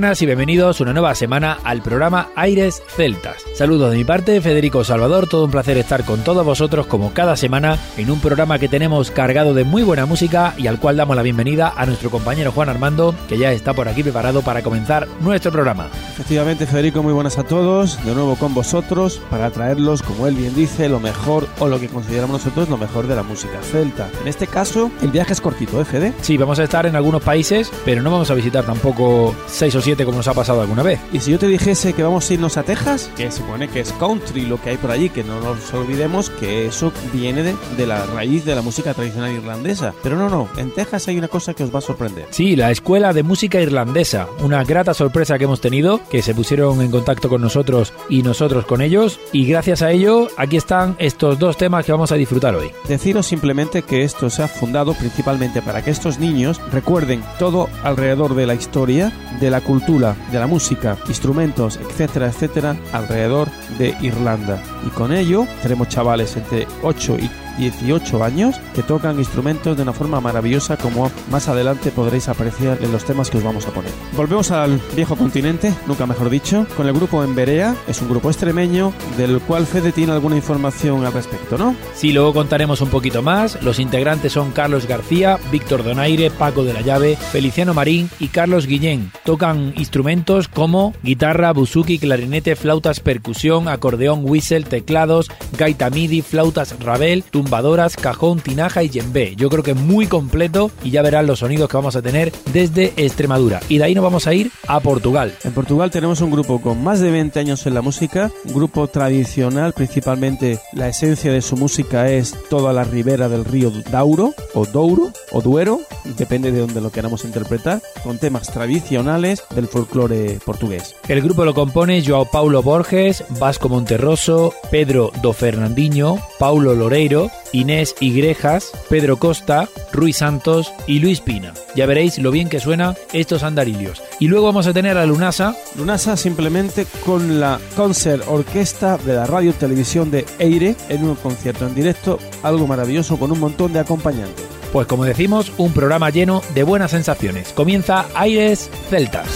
Buenas y bienvenidos una nueva semana al programa Aires Celtas. Saludos de mi parte, Federico Salvador, todo un placer estar con todos vosotros como cada semana en un programa que tenemos cargado de muy buena música y al cual damos la bienvenida a nuestro compañero Juan Armando, que ya está por aquí preparado para comenzar nuestro programa. Efectivamente, Federico, muy buenas a todos, de nuevo con vosotros para traerlos, como él bien dice, lo mejor o lo que consideramos nosotros lo mejor de la música celta. En este caso, el viaje es cortito, ¿eh, Fede? Sí, vamos a estar en algunos países, pero no vamos a visitar tampoco seis o siete como nos ha pasado alguna vez. Y si yo te dijese que vamos a irnos a Texas, que supone que es country lo que hay por allí, que no nos olvidemos que eso viene de, de la raíz de la música tradicional irlandesa. Pero no, no, en Texas hay una cosa que os va a sorprender. Sí, la Escuela de Música Irlandesa, una grata sorpresa que hemos tenido, que se pusieron en contacto con nosotros y nosotros con ellos, y gracias a ello aquí están estos dos temas que vamos a disfrutar hoy. Deciros simplemente que esto se ha fundado principalmente para que estos niños recuerden todo alrededor de la historia, de la cultura, de la música, instrumentos, etcétera, etcétera, alrededor de Irlanda. Y con ello tenemos chavales entre 8 y 18 años que tocan instrumentos de una forma maravillosa como más adelante podréis apreciar en los temas que os vamos a poner. Volvemos al viejo continente, nunca mejor dicho, con el grupo Emberea, es un grupo extremeño del cual Fede tiene alguna información al respecto, ¿no? Sí, luego contaremos un poquito más. Los integrantes son Carlos García, Víctor Donaire, Paco de la Llave, Feliciano Marín y Carlos Guillén. Tocan instrumentos como guitarra, buzuki, clarinete, flautas, percusión, acordeón, whistle, teclados, gaita midi, flautas rabel, tumbadoras, cajón, tinaja y djembe. Yo creo que muy completo y ya verán los sonidos que vamos a tener desde Extremadura. Y de ahí nos vamos a ir a Portugal. En Portugal tenemos un grupo con más de 20 años en la música, un grupo tradicional, principalmente la esencia de su música es toda la ribera del río Dauro, o Douro, o Duero, depende de donde lo queramos interpretar, con temas tradicionales del folclore portugués. El grupo lo compone Joao Paulo Borges, Vasco Monterroso, Pedro do Fernandinho, Paulo Loreiro, Inés Igrejas, Pedro Costa, Ruiz Santos y Luis Pina. Ya veréis lo bien que suena estos andarillos. Y luego vamos a tener a Lunasa. Lunasa simplemente con la concert orquesta de la radio televisión de Eire en un concierto en directo, algo maravilloso con un montón de acompañantes. Pues como decimos, un programa lleno de buenas sensaciones. Comienza Aires Celtas.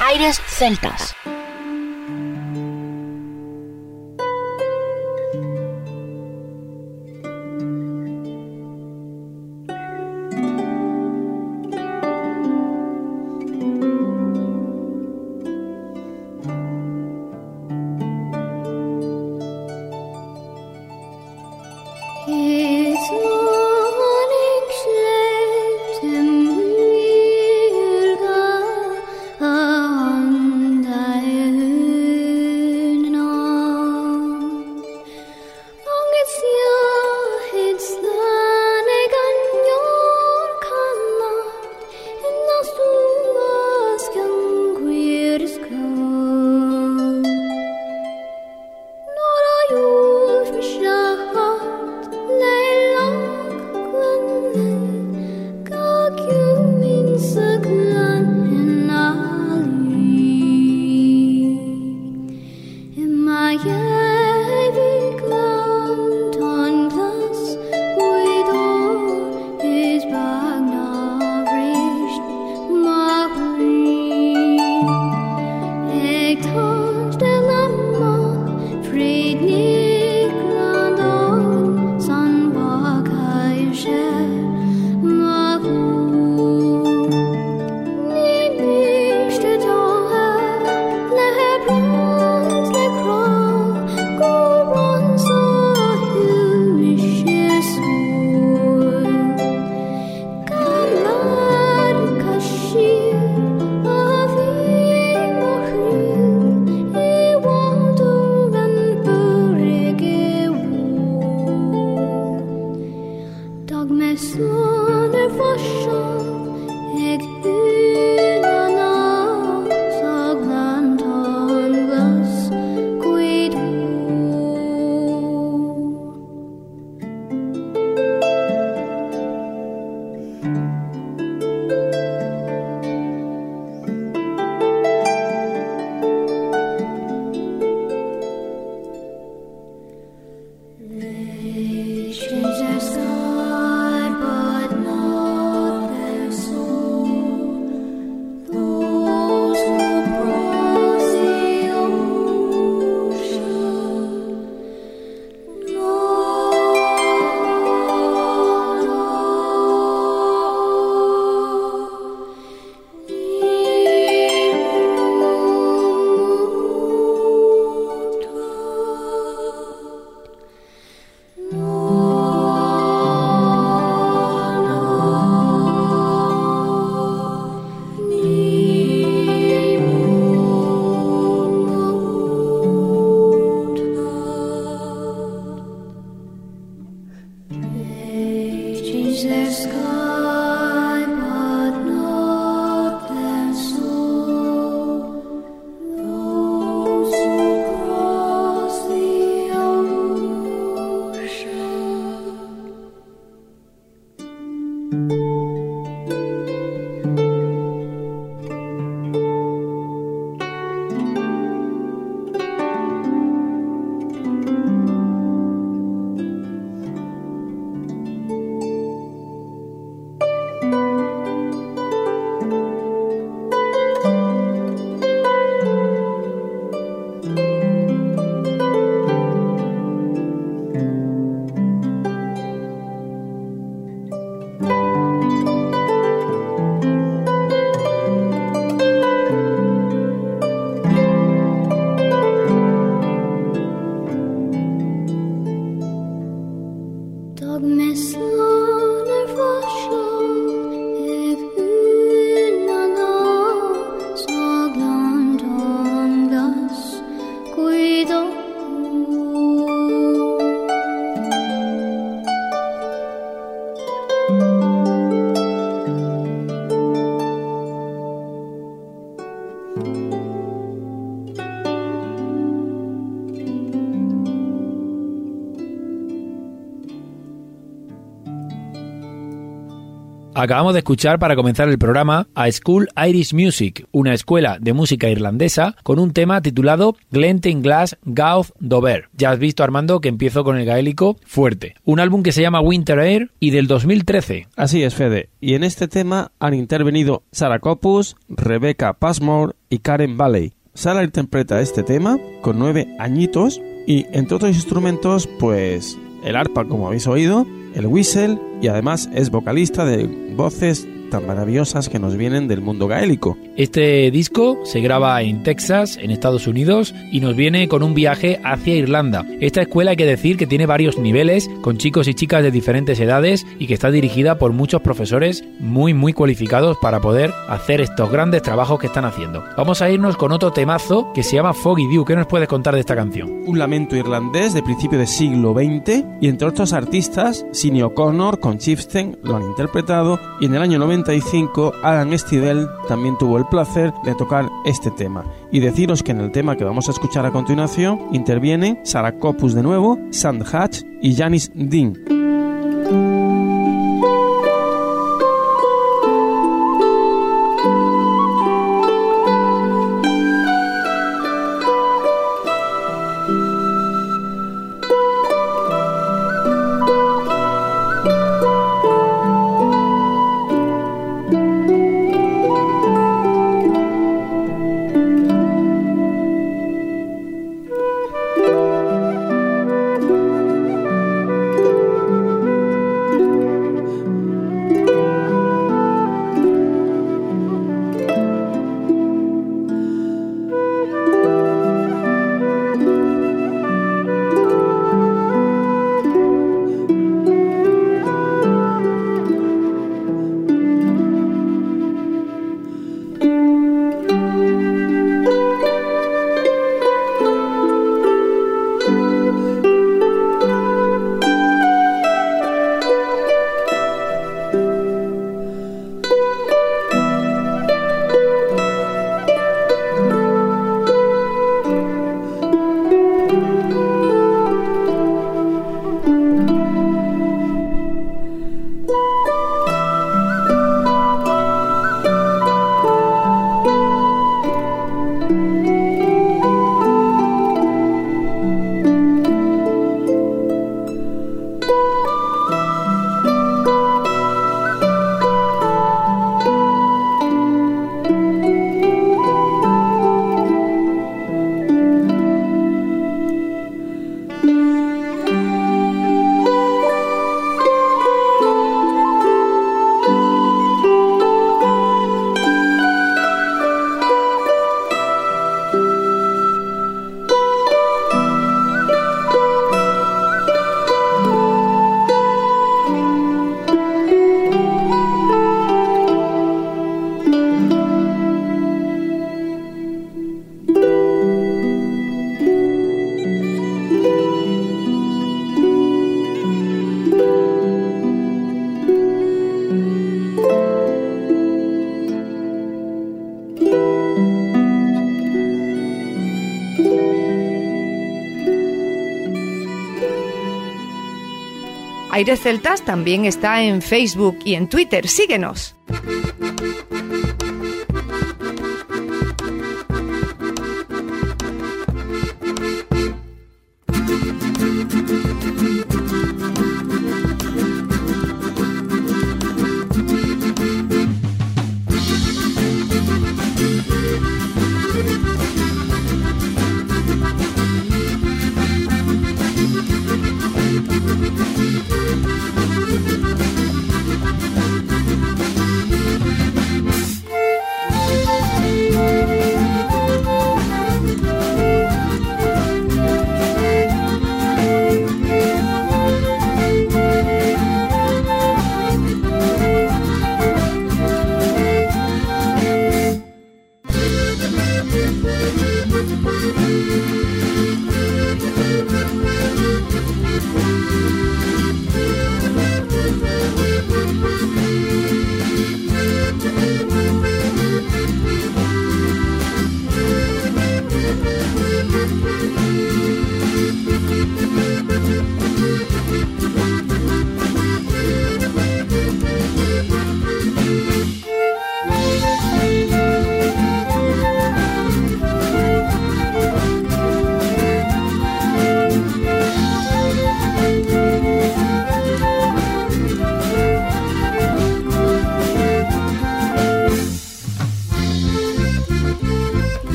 Aires Celtas. Acabamos de escuchar para comenzar el programa a School Irish Music, una escuela de música irlandesa, con un tema titulado Glass Gauth Dover. Ya has visto, Armando, que empiezo con el gaélico fuerte. Un álbum que se llama Winter Air y del 2013. Así es, Fede. Y en este tema han intervenido Sarah Copus, Rebecca Passmore y Karen Valley. Sara interpreta este tema con nueve añitos y entre otros instrumentos pues el arpa como habéis oído, el whistle y además es vocalista de voces tan maravillosas que nos vienen del mundo gaélico. Este disco se graba en Texas, en Estados Unidos, y nos viene con un viaje hacia Irlanda. Esta escuela hay que decir que tiene varios niveles, con chicos y chicas de diferentes edades, y que está dirigida por muchos profesores muy muy cualificados para poder hacer estos grandes trabajos que están haciendo. Vamos a irnos con otro temazo que se llama Foggy Dew. ¿Qué nos puedes contar de esta canción? Un lamento irlandés de principio del siglo XX, y entre otros artistas, Sinead O'Connor con Chieftain lo han interpretado, y en el año 95 Alan Stidel también tuvo el placer de tocar este tema. Y deciros que en el tema que vamos a escuchar a continuación intervienen Sarah Copus de nuevo, Sand Hatch y Janis Dean. Aires Celtas también está en Facebook y en Twitter. Síguenos.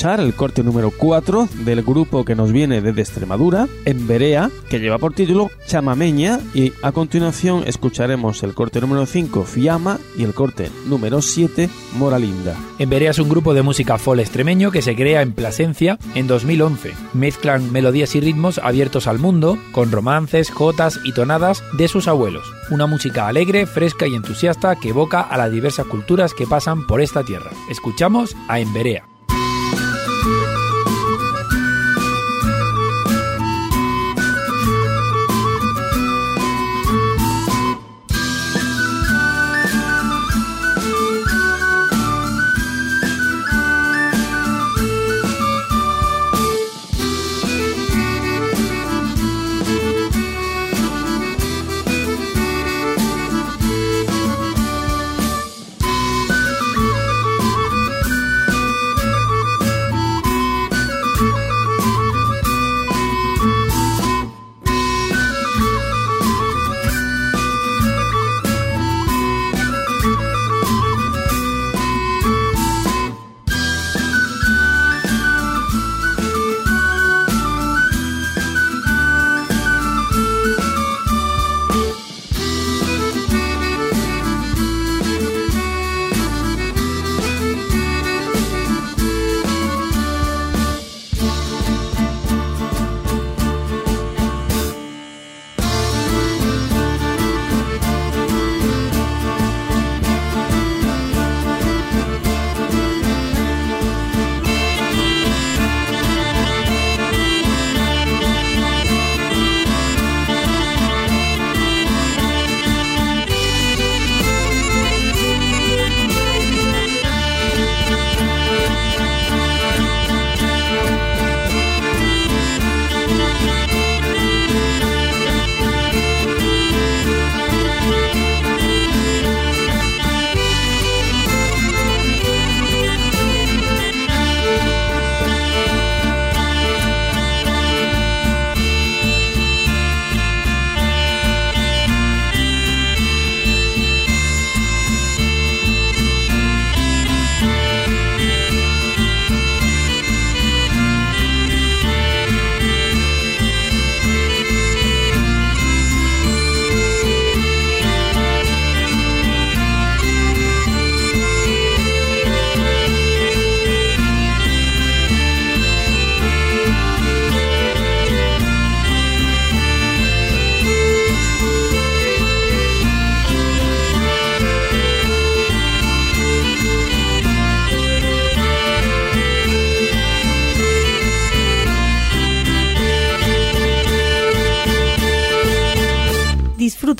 Escuchar el corte número 4 del grupo que nos viene desde Extremadura, en Berea, que lleva por título Chamameña y a continuación escucharemos el corte número 5 Fiamma y el corte número 7 Moralinda. Emberea es un grupo de música folk extremeño que se crea en Plasencia en 2011. Mezclan melodías y ritmos abiertos al mundo, con romances, jotas y tonadas de sus abuelos. Una música alegre, fresca y entusiasta que evoca a las diversas culturas que pasan por esta tierra. Escuchamos a Emberea.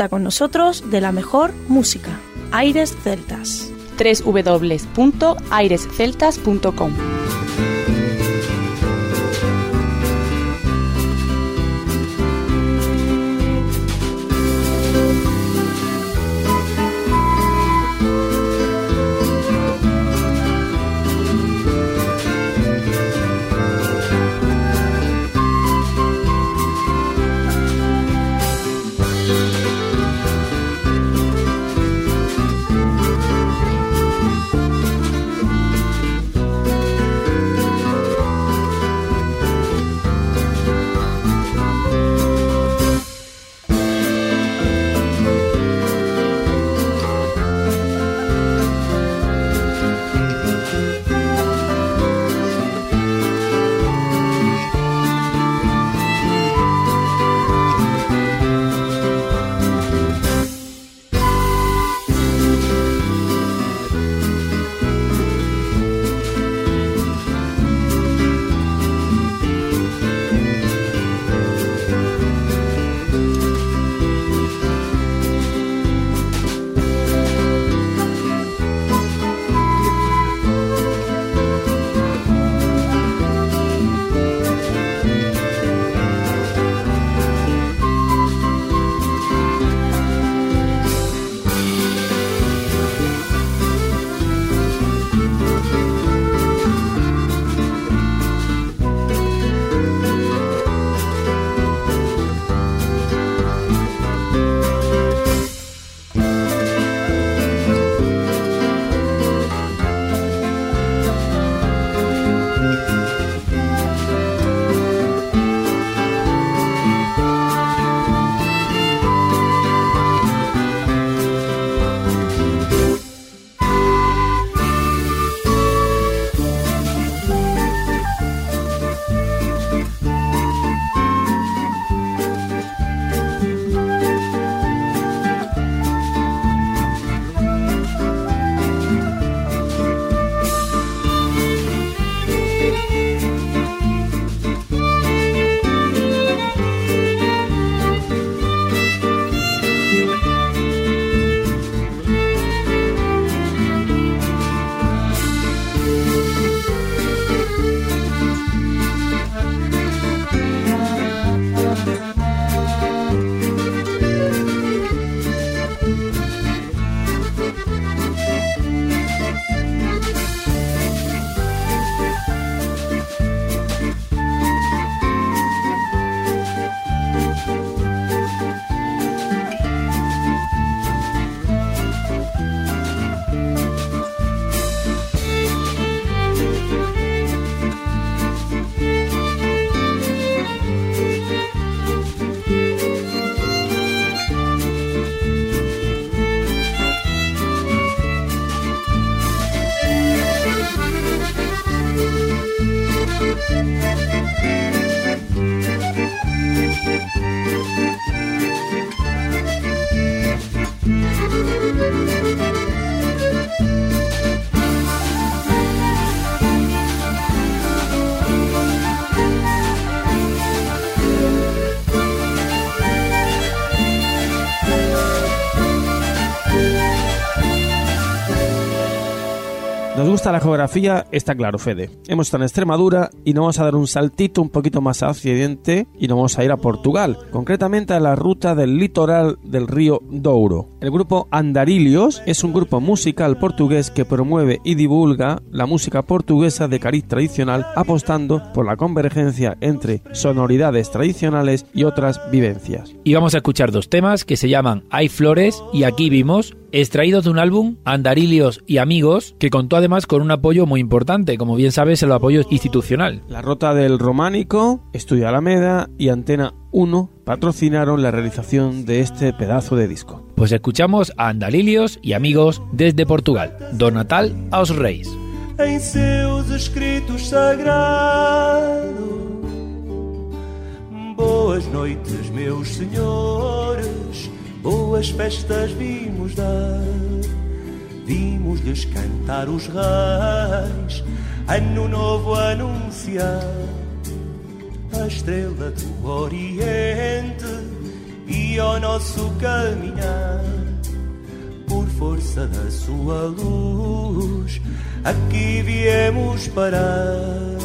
Con nosotros de la mejor música. Aires Celtas. www.airesceltas.com gusta la geografía, está claro, Fede. Hemos estado en Extremadura y nos vamos a dar un saltito un poquito más a occidente y nos vamos a ir a Portugal, concretamente a la ruta del litoral del río Douro. El grupo Andarilhos es un grupo musical portugués que promueve y divulga la música portuguesa de cariz tradicional apostando por la convergencia entre sonoridades tradicionales y otras vivencias. Y vamos a escuchar dos temas que se llaman Hay Flores y Aquí Vimos, extraídos de un álbum Andarilios y Amigos, que contó además con un apoyo muy importante, como bien sabes, el apoyo institucional. La Rota del Románico, Estudio Alameda y Antena 1 patrocinaron la realización de este pedazo de disco. Pues escuchamos a Andarilios y Amigos desde Portugal. Do Natal aos Reis. em seus escritos sagrados. Boas noites, meus senhores, boas festas vimos dar. Vimos-lhes cantar os reis, ano novo anunciar. A estrela do Oriente e ao nosso caminhar por força da sua luz, aqui viemos parar.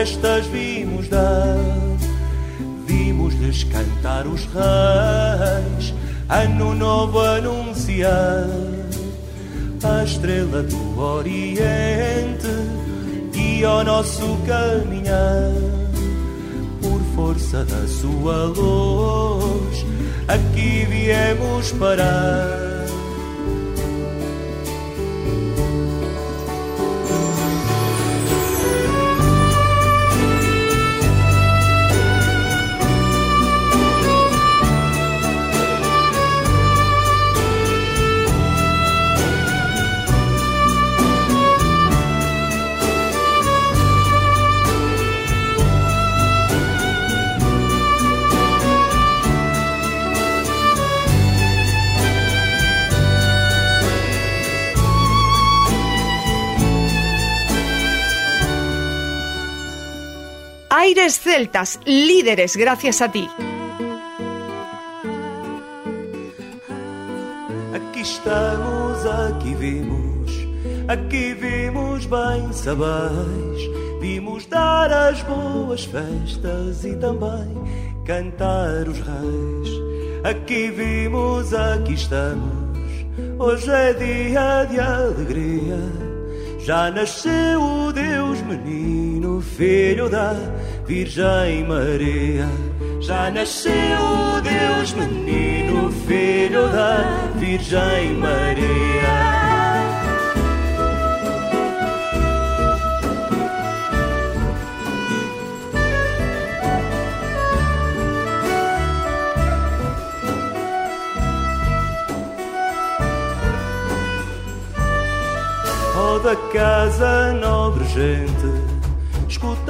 Festas vimos dar. Vimos-lhes cantar os reis, ano novo anunciar. A estrela do Oriente e ao nosso caminhar. Por força da sua luz, aqui viemos parar. Aires celtas, líderes gracias a ti. Aqui estamos, aqui vimos, aqui vimos bem sabais. Vimos dar as boas festas e também cantar os reis. Aqui vimos, aqui estamos. Hoje é dia de alegria. Já nasceu o Deus menino, filho da Virgem Maria. Já nasceu o Deus menino, filho da Virgem Maria. Toda casa nobre gente,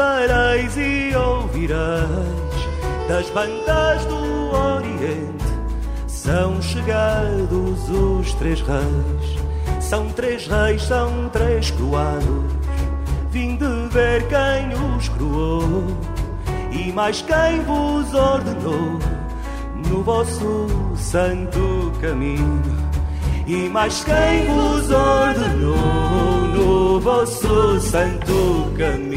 escutareis e ouvireis das bandas do Oriente, São chegados os três reis, são três reis, são três coroados. Vim de ver quem os coroou e mais quem vos ordenou no vosso santo caminho. E mais quem vos ordenou no vosso santo caminho.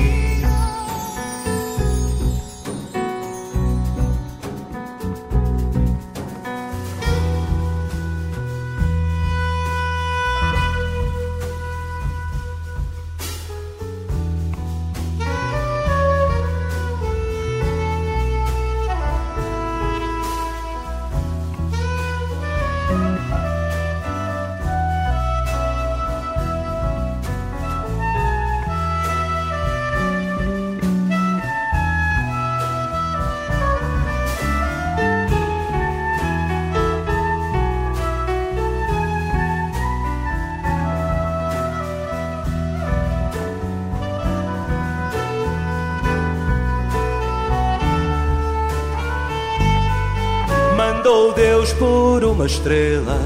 Uma estrela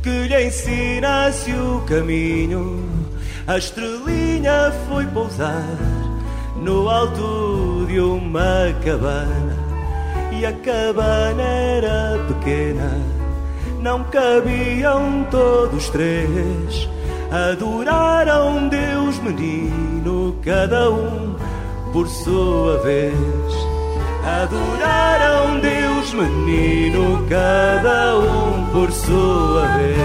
que lhe ensinasse o caminho. A estrelinha foi pousar no alto de uma cabana e a cabana era pequena. Não cabiam todos três. Adoraram Deus menino, cada um por sua vez. Adoraram menino, cada um por sua vez.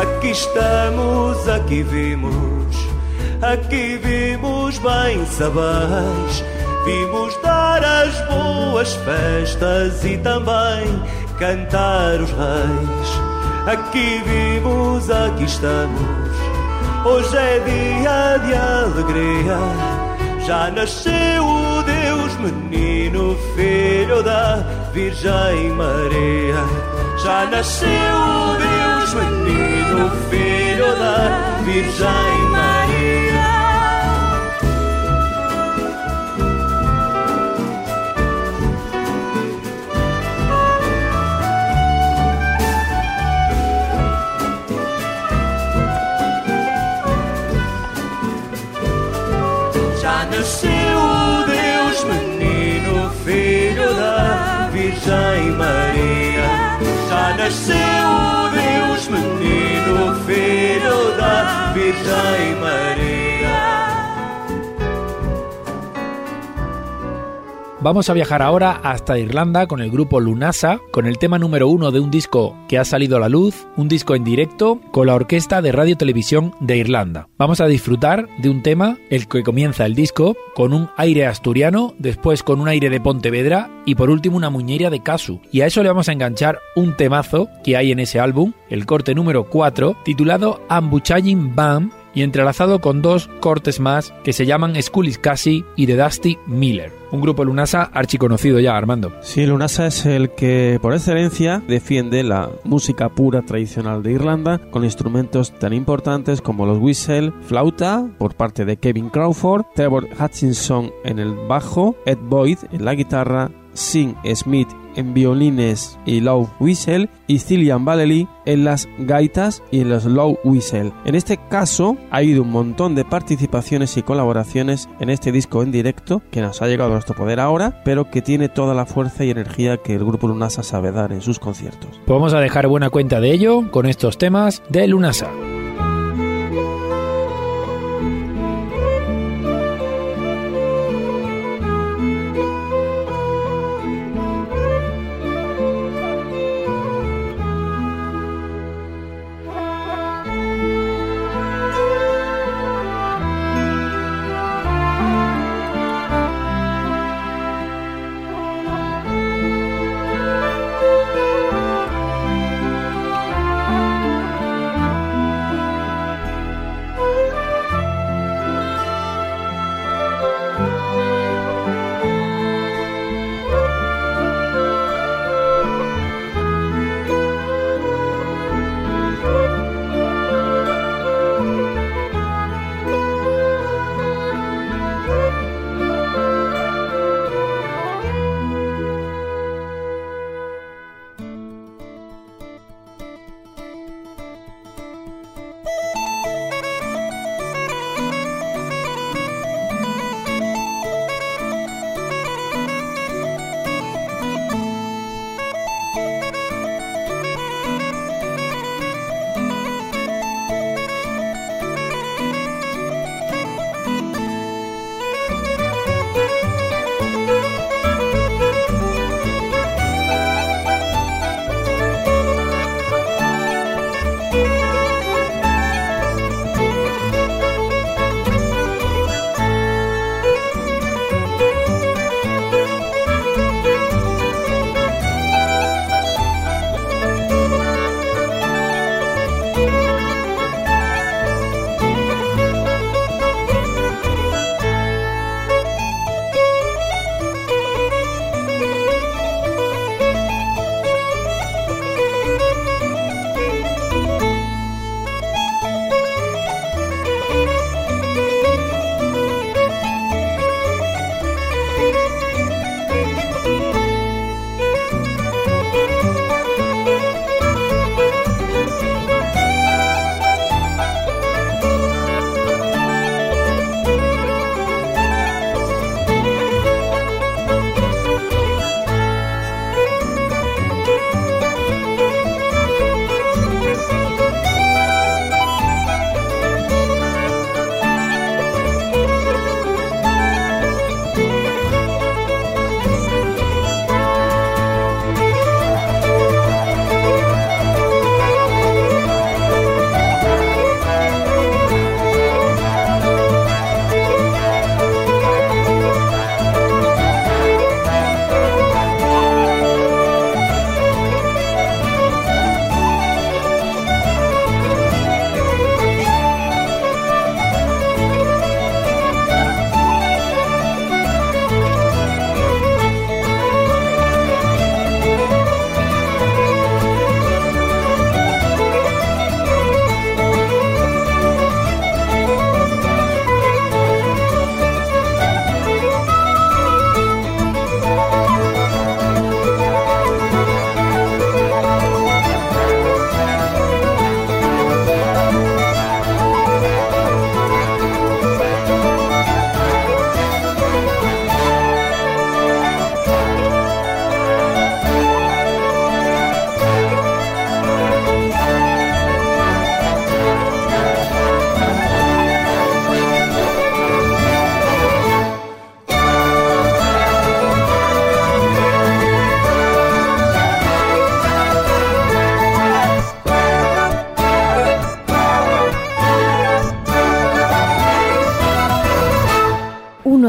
Aqui estamos, aqui vimos, aqui vimos bem sabais. Vimos dar as boas festas e também cantar os reis. Aqui vimos, aqui estamos. Hoje é dia de alegria. Já nasceu o Deus menino, filho da Virgem Maria. Já nasceu o Deus menino, filho da Virgem Maria. Nasceu o Deus menino, filho da Virgem Maria. Já nasceu o Deus menino, filho da Virgem Maria. Vamos a viajar ahora hasta Irlanda con el grupo Lunasa, con el tema número uno de un disco que ha salido a la luz, un disco en directo con la Orquesta de Radio Televisión de Irlanda. Vamos a disfrutar de un tema, el que comienza el disco, con un aire asturiano, después con un aire de Pontevedra y por último una muñeria de Casu. Y a eso le vamos a enganchar un temazo que hay en ese álbum, el corte número 4, titulado Ambuchaying Bam, y entrelazado con dos cortes más que se llaman Scully's Cassie y The Dusty Miller. Un grupo Lunasa archiconocido ya, Armando. Sí, Lunasa es el que por excelencia defiende la música pura tradicional de Irlanda con instrumentos tan importantes como los whistle, flauta por parte de Kevin Crawford, Trevor Hutchinson en el bajo, Ed Boyd en la guitarra, Sing Smith en violines y low whistle y Cillian Vallely en las gaitas y en los low whistle. En este caso ha habido un montón de participaciones y colaboraciones en este disco en directo que nos ha llegado a nuestro poder ahora, pero que tiene toda la fuerza y energía que el grupo Lunasa sabe dar en sus conciertos. Pues vamos a dejar buena cuenta de ello con estos temas de Lunasa.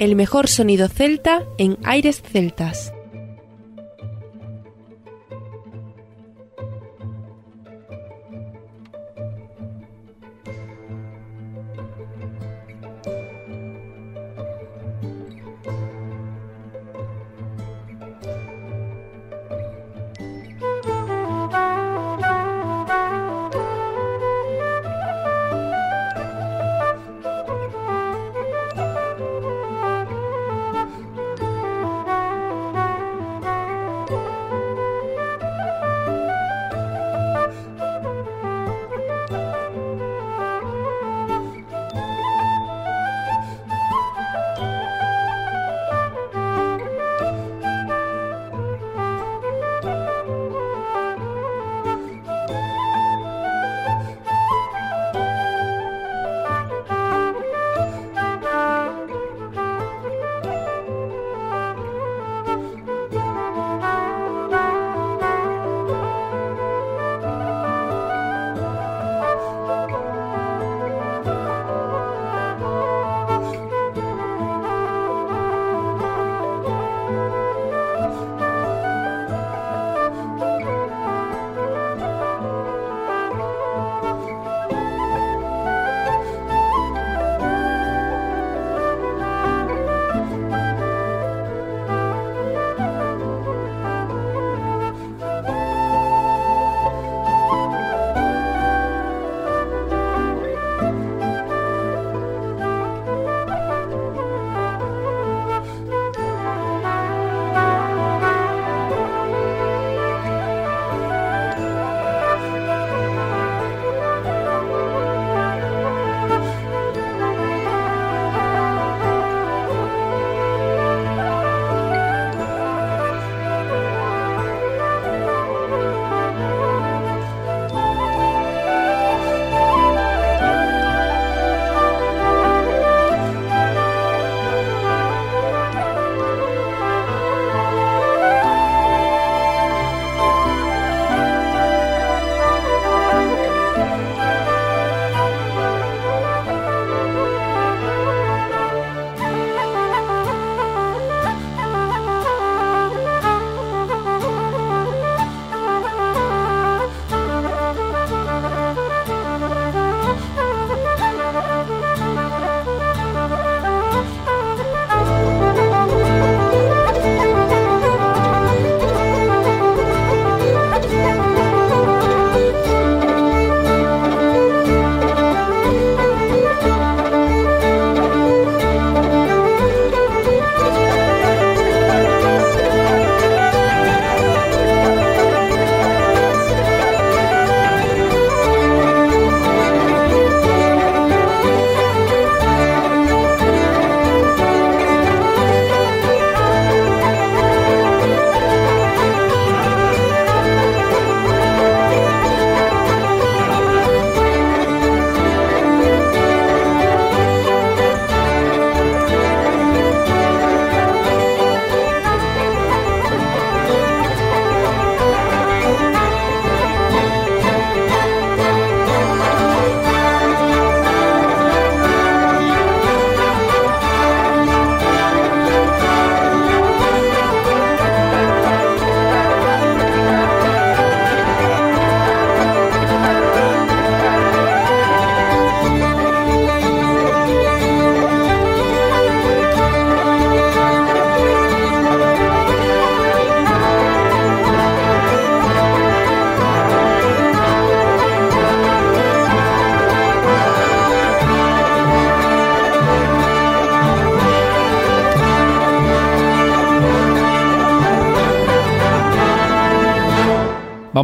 El mejor sonido celta en aires celtas.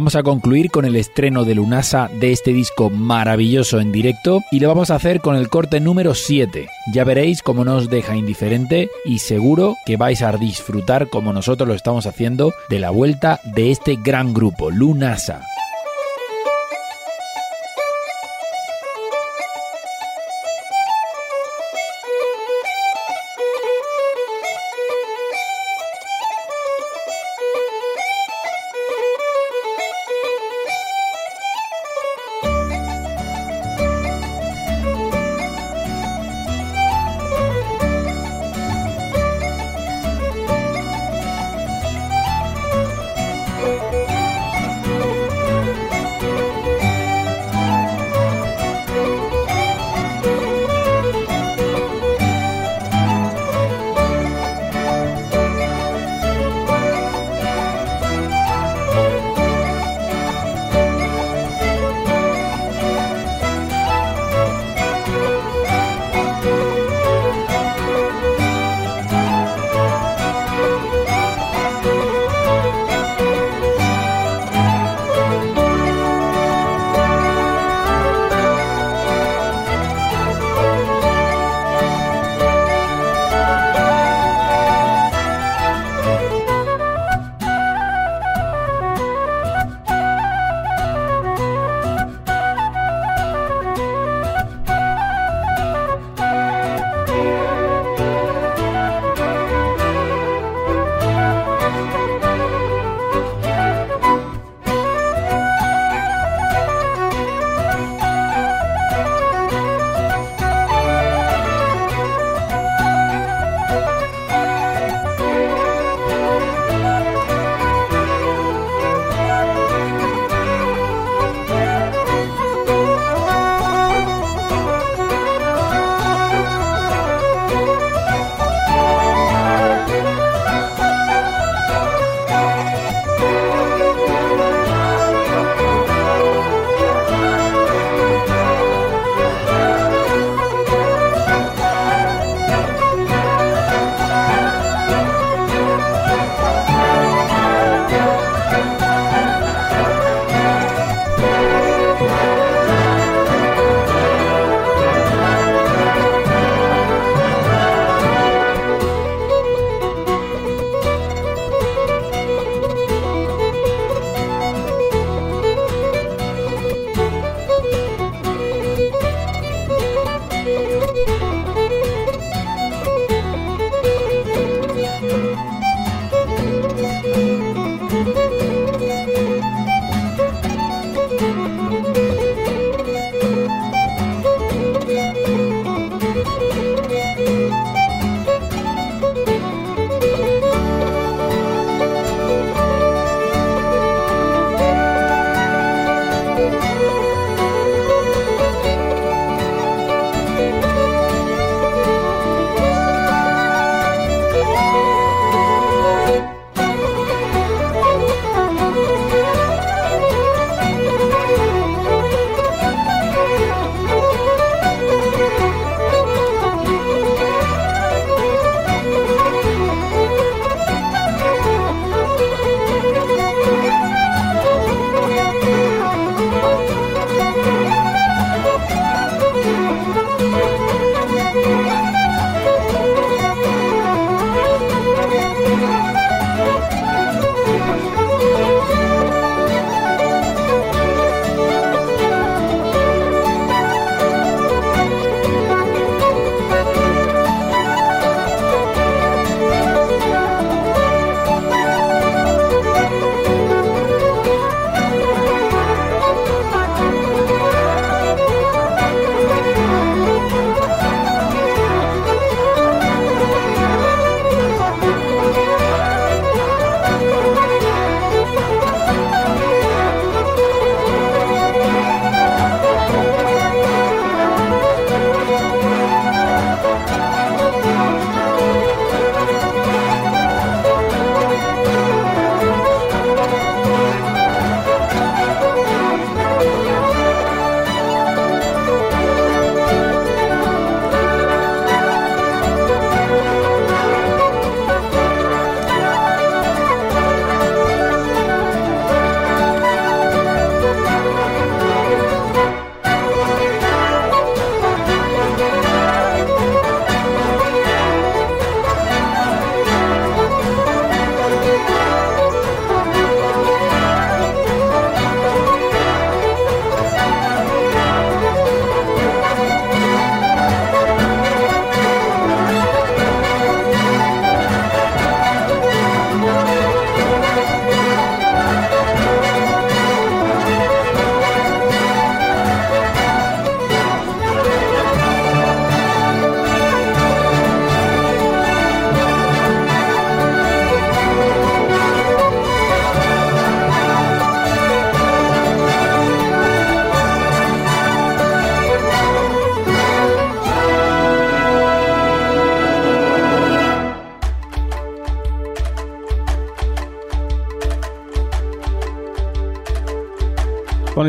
Vamos a concluir con el estreno de Lunasa de este disco maravilloso en directo y lo vamos a hacer con el corte número 7. Ya veréis cómo nos deja indiferente y seguro que vais a disfrutar como nosotros lo estamos haciendo de la vuelta de este gran grupo, Lunasa.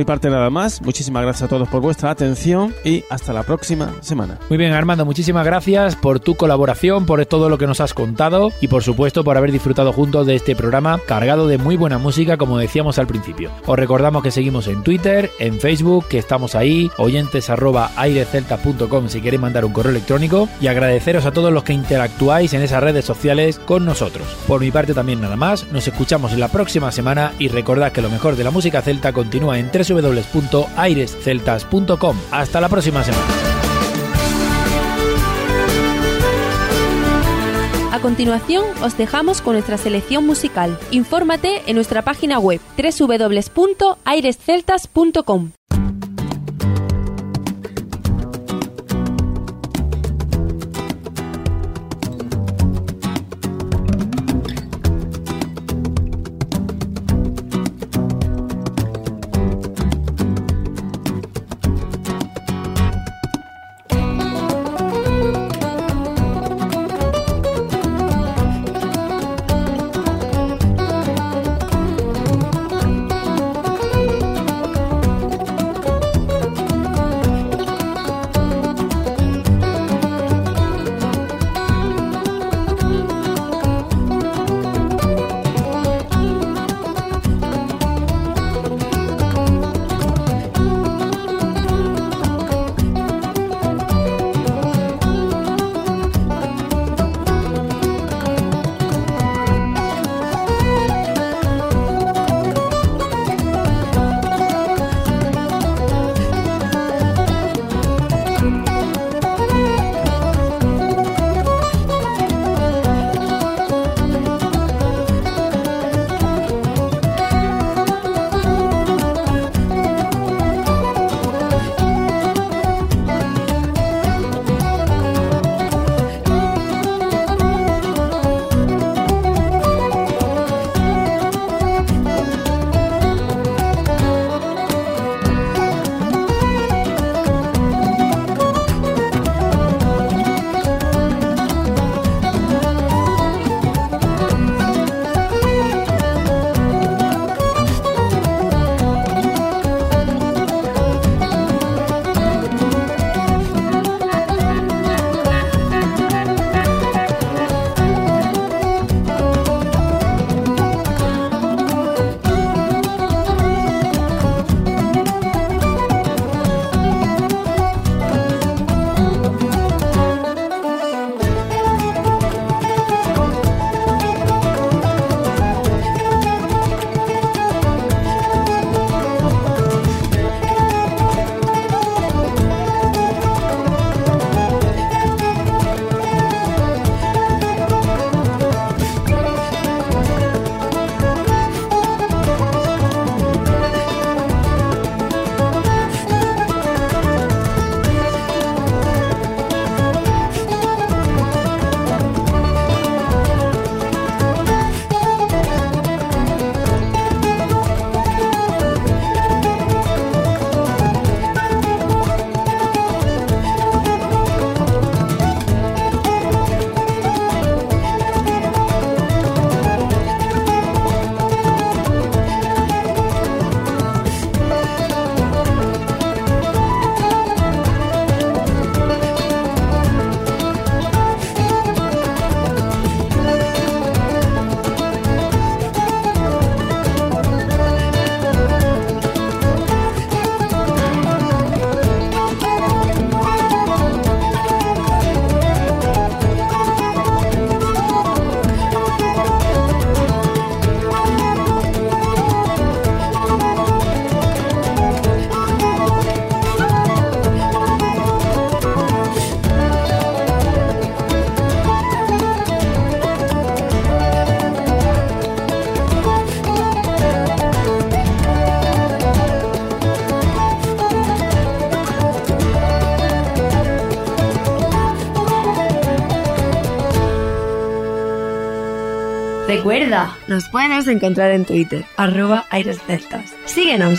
Parte nada más, muchísimas gracias a todos por vuestra atención y hasta la próxima semana. Muy bien, Armando, muchísimas gracias por tu colaboración, por todo lo que nos has contado y por supuesto por haber disfrutado juntos de este programa cargado de muy buena música, como decíamos al principio. Os recordamos que seguimos en Twitter, en Facebook, que estamos ahí, oyentes arroba airecelta.com si queréis mandar un correo electrónico y agradeceros a todos los que interactuáis en esas redes sociales con nosotros. Por mi parte también nada más, nos escuchamos la próxima semana y recordad que lo mejor de la música celta continúa en www.airesceltas.com. Hasta la próxima semana. A continuación, os dejamos con nuestra selección musical. Infórmate en nuestra página web www.airesceltas.com. Recuerda, nos puedes encontrar en Twitter, arroba airesceltas. Síguenos.